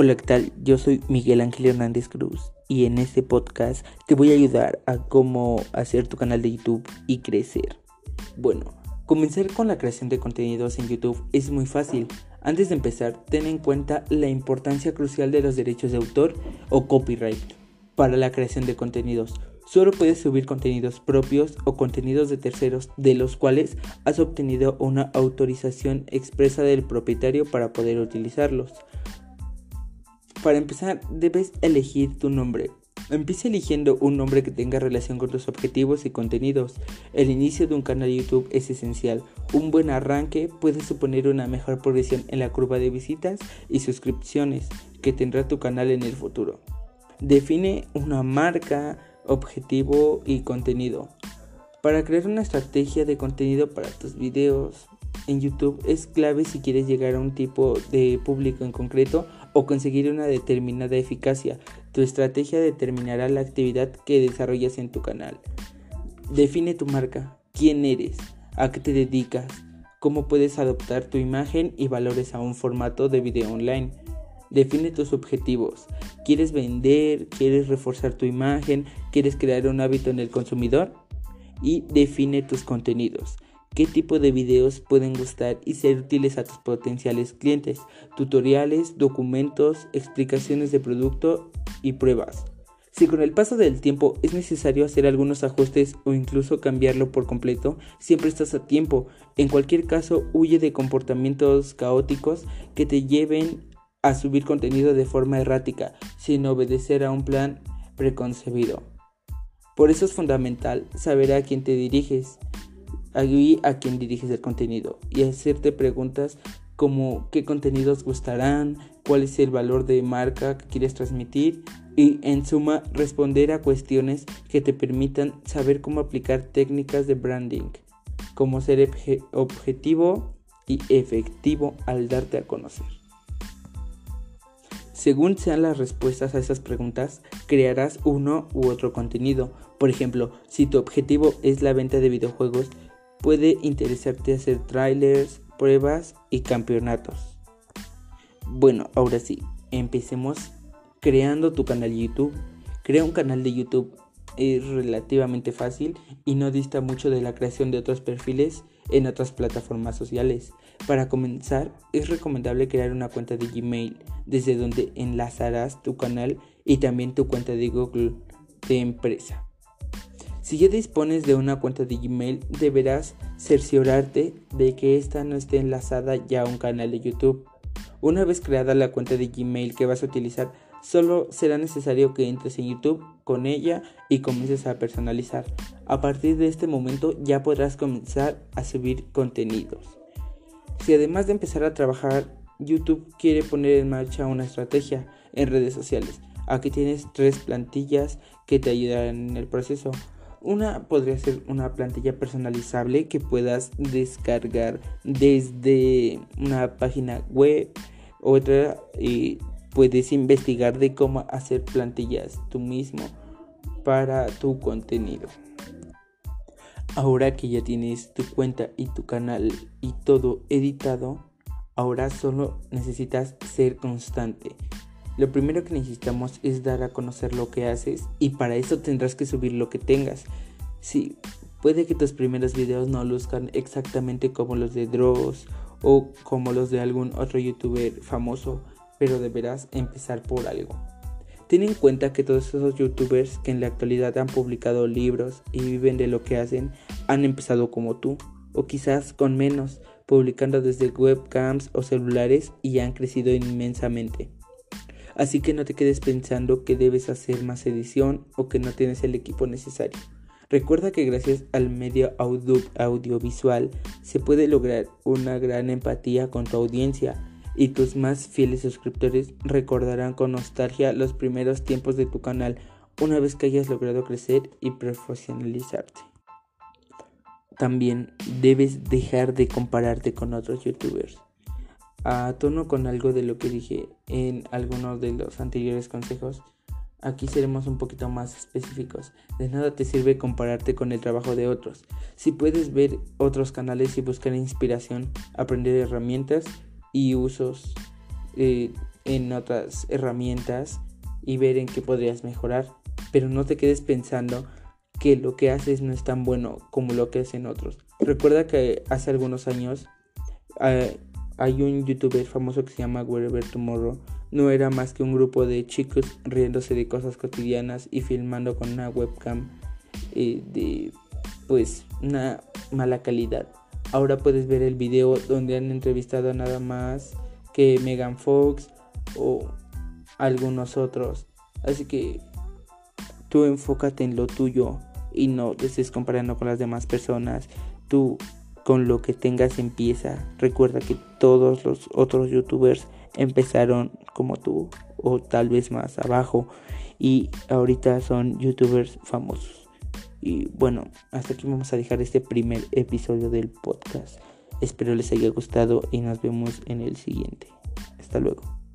Hola, ¿qué tal? Yo soy Miguel Ángel Hernández Cruz y en este podcast te voy a ayudar a cómo hacer tu canal de YouTube y crecer. Bueno, comenzar con la creación de contenidos en YouTube es muy fácil. Antes de empezar, ten en cuenta la importancia crucial de los derechos de autor o copyright para la creación de contenidos. Solo puedes subir contenidos propios o contenidos de terceros de los cuales has obtenido una autorización expresa del propietario para poder utilizarlos. Para empezar, debes elegir tu nombre. Empieza eligiendo un nombre que tenga relación con tus objetivos y contenidos. El inicio de un canal YouTube es esencial. Un buen arranque puede suponer una mejor progresión en la curva de visitas y suscripciones que tendrá tu canal en el futuro. Define una marca, objetivo y contenido. Para crear una estrategia de contenido para tus videos en YouTube es clave si quieres llegar a un tipo de público en concreto o conseguir una determinada eficacia. Tu estrategia determinará la actividad que desarrollas en tu canal. Define tu marca, quién eres, a qué te dedicas, cómo puedes adoptar tu imagen y valores a un formato de video online. Define tus objetivos. ¿Quieres vender? ¿Quieres reforzar tu imagen? ¿Quieres crear un hábito en el consumidor? Y define tus contenidos. ¿Qué tipo de videos pueden gustar y ser útiles a tus potenciales clientes? Tutoriales, documentos, explicaciones de producto y pruebas. Si con el paso del tiempo es necesario hacer algunos ajustes o incluso cambiarlo por completo, siempre estás a tiempo. En cualquier caso, huye de comportamientos caóticos que te lleven a subir contenido de forma errática, sin obedecer a un plan preconcebido. Por eso es fundamental saber a quién te diriges, a quién diriges el contenido y hacerte preguntas como qué contenidos gustarán, cuál es el valor de marca que quieres transmitir y en suma responder a cuestiones que te permitan saber cómo aplicar técnicas de branding, cómo ser objetivo y efectivo al darte a conocer. Según sean las respuestas a esas preguntas, crearás uno u otro contenido. Por ejemplo, si tu objetivo es la venta de videojuegos, puede interesarte hacer trailers, pruebas y campeonatos. Bueno, ahora sí, empecemos creando tu canal YouTube. Crea un canal de YouTube es relativamente fácil y no dista mucho de la creación de otros perfiles en otras plataformas sociales. Para comenzar, es recomendable crear una cuenta de Gmail, desde donde enlazarás tu canal y también tu cuenta de Google de empresa. Si ya dispones de una cuenta de Gmail, deberás cerciorarte de que ésta no esté enlazada ya a un canal de YouTube. Una vez creada la cuenta de Gmail que vas a utilizar, Solo será necesario que entres en YouTube con ella y comiences a personalizar. A partir de este momento ya podrás comenzar a subir contenidos. Si además de empezar a trabajar, YouTube quiere poner en marcha una estrategia en redes sociales. Aquí tienes tres plantillas que te ayudarán en el proceso. Una podría ser una plantilla personalizable que puedas descargar desde una página web. Otra y Puedes investigar de cómo hacer plantillas tú mismo para tu contenido. Ahora que ya tienes tu cuenta y tu canal y todo editado, ahora solo necesitas ser constante. Lo primero que necesitamos es dar a conocer lo que haces y para eso tendrás que subir lo que tengas. Sí, puede que tus primeros videos no luzcan exactamente como los de Dross o como los de algún otro youtuber famoso, pero deberás empezar por algo. Ten en cuenta que todos esos youtubers que en la actualidad han publicado libros y viven de lo que hacen han empezado como tú, o quizás con menos, publicando desde webcams o celulares y han crecido inmensamente. Así que no te quedes pensando que debes hacer más edición o que no tienes el equipo necesario. Recuerda que gracias al medio audiovisual se puede lograr una gran empatía con tu audiencia y tus más fieles suscriptores recordarán con nostalgia los primeros tiempos de tu canal una vez que hayas logrado crecer y profesionalizarte. También debes dejar de compararte con otros youtubers. A tono con algo de lo que dije en algunos de los anteriores consejos, aquí seremos un poquito más específicos. De nada te sirve compararte con el trabajo de otros. Si puedes ver otros canales y buscar inspiración, aprender herramientas y usos eh, en otras herramientas y ver en qué podrías mejorar. Pero no te quedes pensando que lo que haces no es tan bueno como lo que hacen otros. Recuerda que hace algunos años eh, hay un youtuber famoso que se llama Wherever Tomorrow. No era más que un grupo de chicos riéndose de cosas cotidianas y filmando con una webcam eh, de pues una mala calidad. Ahora puedes ver el video donde han entrevistado nada más que Megan Fox o algunos otros. Así que tú enfócate en lo tuyo y no te estés comparando con las demás personas. Tú con lo que tengas empieza. Recuerda que todos los otros youtubers empezaron como tú o tal vez más abajo y ahorita son youtubers famosos. Y bueno, hasta aquí vamos a dejar este primer episodio del podcast. Espero les haya gustado y nos vemos en el siguiente. Hasta luego.